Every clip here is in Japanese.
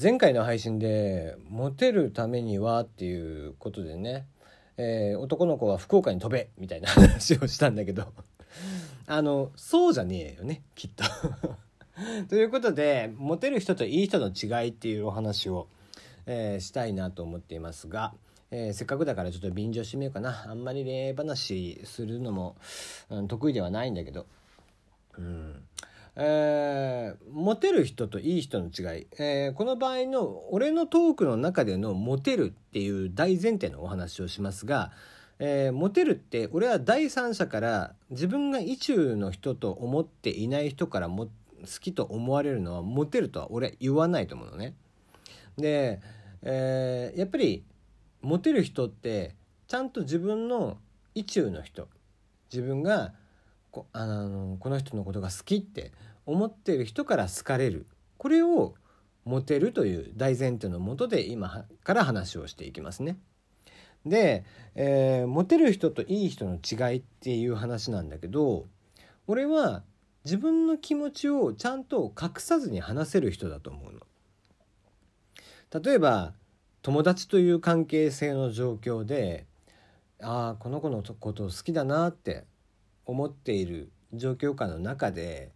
前回の配信でモテるためにはっていうことでね、えー、男の子は福岡に飛べみたいな話をしたんだけど あのそうじゃねえよねきっと。ということでモテる人といい人の違いっていうお話を、えー、したいなと思っていますが、えー、せっかくだからちょっと便乗してみようかな。あんまり恋愛話するのも、うん、得意ではないんだけど。うん。えー、モテる人といい人の違い、えー、この場合の俺のトークの中でのモテるっていう大前提のお話をしますが、えー、モテるって俺は第三者から自分が意中の人と思っていない人からも好きと思われるのはモテるとは俺は言わないと思うのね。で、えー、やっぱりモテる人ってちゃんと自分の意中の人自分がこあのこの人のことが好きって思ってる人から好かれるこれをモテるという大前提のもとで今から話をしていきますね。で、えー、モテる人といい人の違いっていう話なんだけど俺は自分の気持ちをちゃんと隠さずに話せる人だと思うの。例えば友達という関係性の状況でああこの子のことを好きだなって思っている状況下の中で、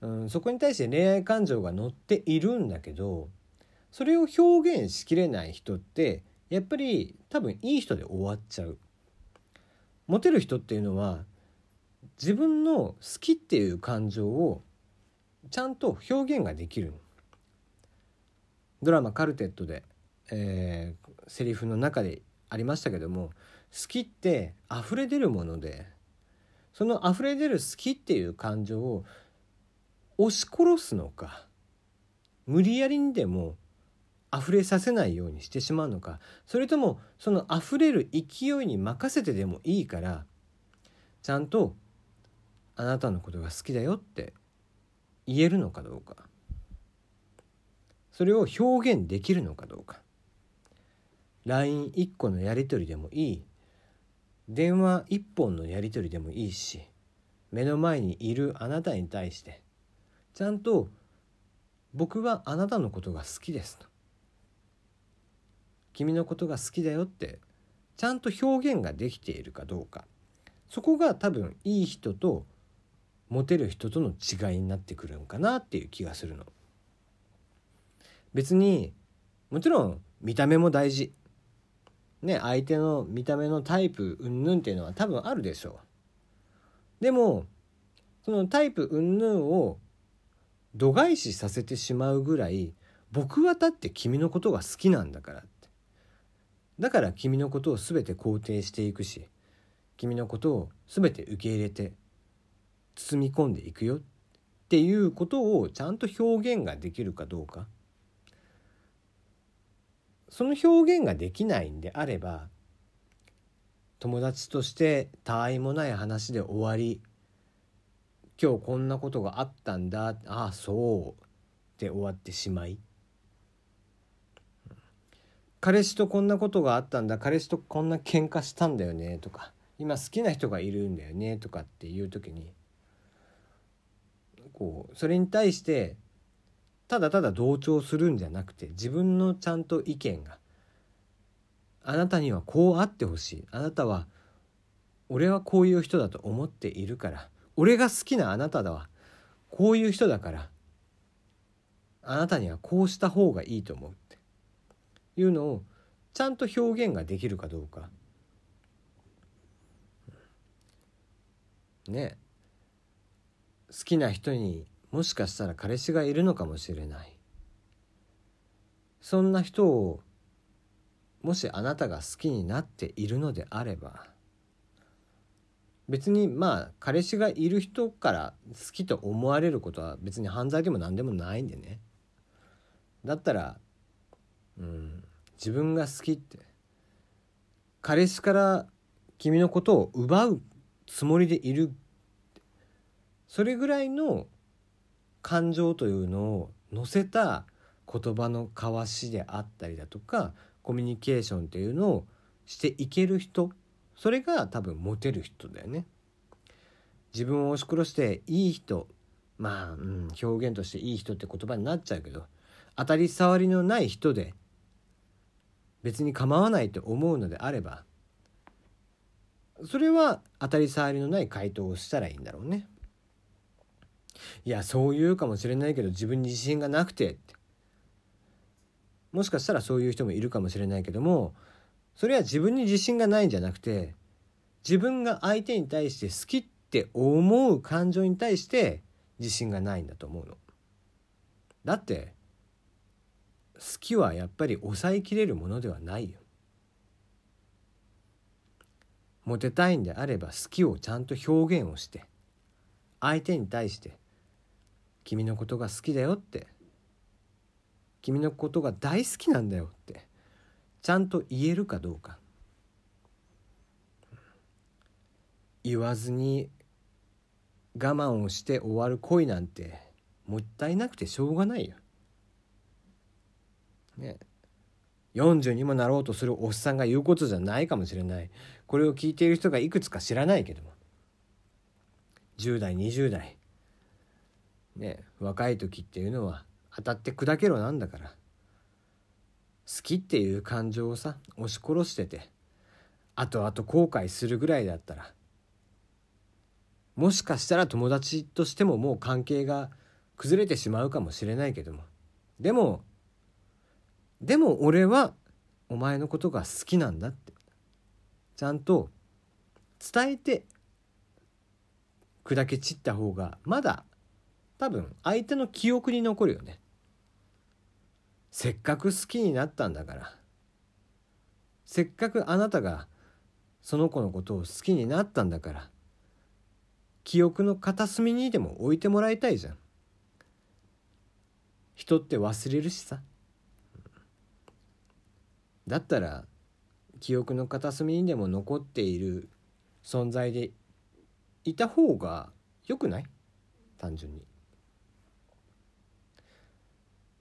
うん、そこに対して恋愛感情が乗っているんだけどそれを表現しきれない人ってやっぱり多分いい人で終わっちゃう。モテる人っていうのは自分の好きっていう感情をちゃんと表現ができるドラマ「カルテットで」えー、セリフの中でありましたけども好きって溢れ出るものでその溢れ出る好きっていう感情を押し殺すのか無理やりにでも溢れさせないようにしてしまうのかそれともその溢れる勢いに任せてでもいいからちゃんとあなたのことが好きだよって言えるのかどうかそれを表現できるのかどうか。LINE1 個のやり取りでもいい。電話一本のやり取りでもいいし目の前にいるあなたに対してちゃんと「僕はあなたのことが好きです」と「君のことが好きだよ」ってちゃんと表現ができているかどうか。そこが多分いい人とモテる人との違いになってくるんかなっていう気がするの。別にもちろん見た目も大事。ね相手の見た目のタイプうんぬんっていうのは多分あるでしょう。でもそのタイプうんぬんを度外視させてしまうぐらい僕はだって君のことが好きなんだからって。だから君のことを全て肯定していくし君のことを全て受け入れて包み込んでいくよっていうことをちゃんと表現ができるかどうか。その表現ができないんであれば友達として他愛もない話で終わり今日こんなことがあったんだああそうって終わってしまい。彼氏とこんなことがあったんだ彼氏とこんな喧嘩したんだよねとか今好きな人がいるんだよねとかっていう時にこうそれに対してただただ同調するんじゃなくて自分のちゃんと意見があなたにはこうあってほしい。あなたは俺はこういう人だと思っているから。俺が好きなあなただわ。こういう人だから。あなたにはこうした方がいいと思う。っていうのをちゃんと表現ができるかどうか。ね。好きな人にもしかしたら彼氏がいるのかもしれない。そんな人をもしあなたが好きになっているのであれば。別にまあ彼氏がいる人から好きと思われることは別に犯罪でも何でもないんでね。だったらうん自分が好きって彼氏から君のことを奪うつもりでいるそれぐらいの感情というのを乗せた言葉の交わしであったりだとかコミュニケーションっていうのをしていける人それが多分モテる人だよね。自分を押し殺していい人まあ、うん、表現としていい人って言葉になっちゃうけど当たり障りのない人で別に構わないと思うのであればそれは当たり障りのない回答をしたらいいんだろうね。いやそう言うかもしれないけど自分に自信がなくてってもしかしたらそういう人もいるかもしれないけどもそれは自分に自信がないんじゃなくて自分が相手に対して好きって思う感情に対して自信がないんだと思うの。だって好きはやっぱり抑えきれるものではないよ。モテたいんであれば好きをちゃんと表現をして相手に対して「君のことが好きだよ」って「君のことが大好きなんだよ」って。ちゃんと言えるかどうか。言わずに我慢をして終わる恋なんてもったいなくてしょうがないよ。ね。40にもなろうとするおっさんが言うことじゃないかもしれない。これを聞いている人がいくつか知らないけども。10代20代。ね若い時っていうのは当たって砕けろなんだから。好きっていう感情をさ押し殺してて後々後悔するぐらいだったら。もしかしたら友達としてももう関係が崩れてしまうかもしれないけども。でもでも俺はお前のことが好きなんだって。ちゃんと伝えて砕け散った方がまだ多分相手の記憶に残るよね。せっかく好きになったんだから。せっかくあなたがその子のことを好きになったんだから。記憶の片隅にでも置いてもらいたいじゃん。人って忘れるしさ。だったら記憶の片隅にでも残っている存在でいた方が良くない？単純に。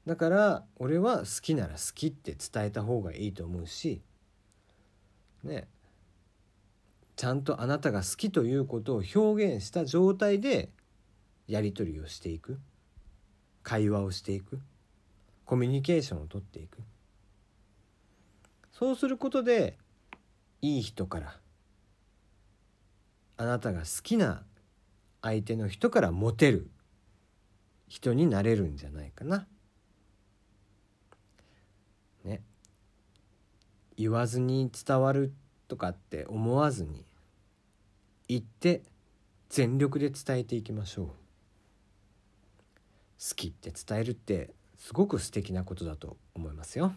だから俺は好きなら好きって伝えた方がいいと思うしねちゃんとあなたが好きということを表現した状態でやり取りをしていく。会話をしていく。コミュニケーションをとっていく。そうすることでいい人からあなたが好きな相手の人からモテる人になれるんじゃないかな。ね。言わずに伝わるとかって思わずに言って全力で伝えていきましょう。好きって伝えるってすごく素敵なことだと思いますよ。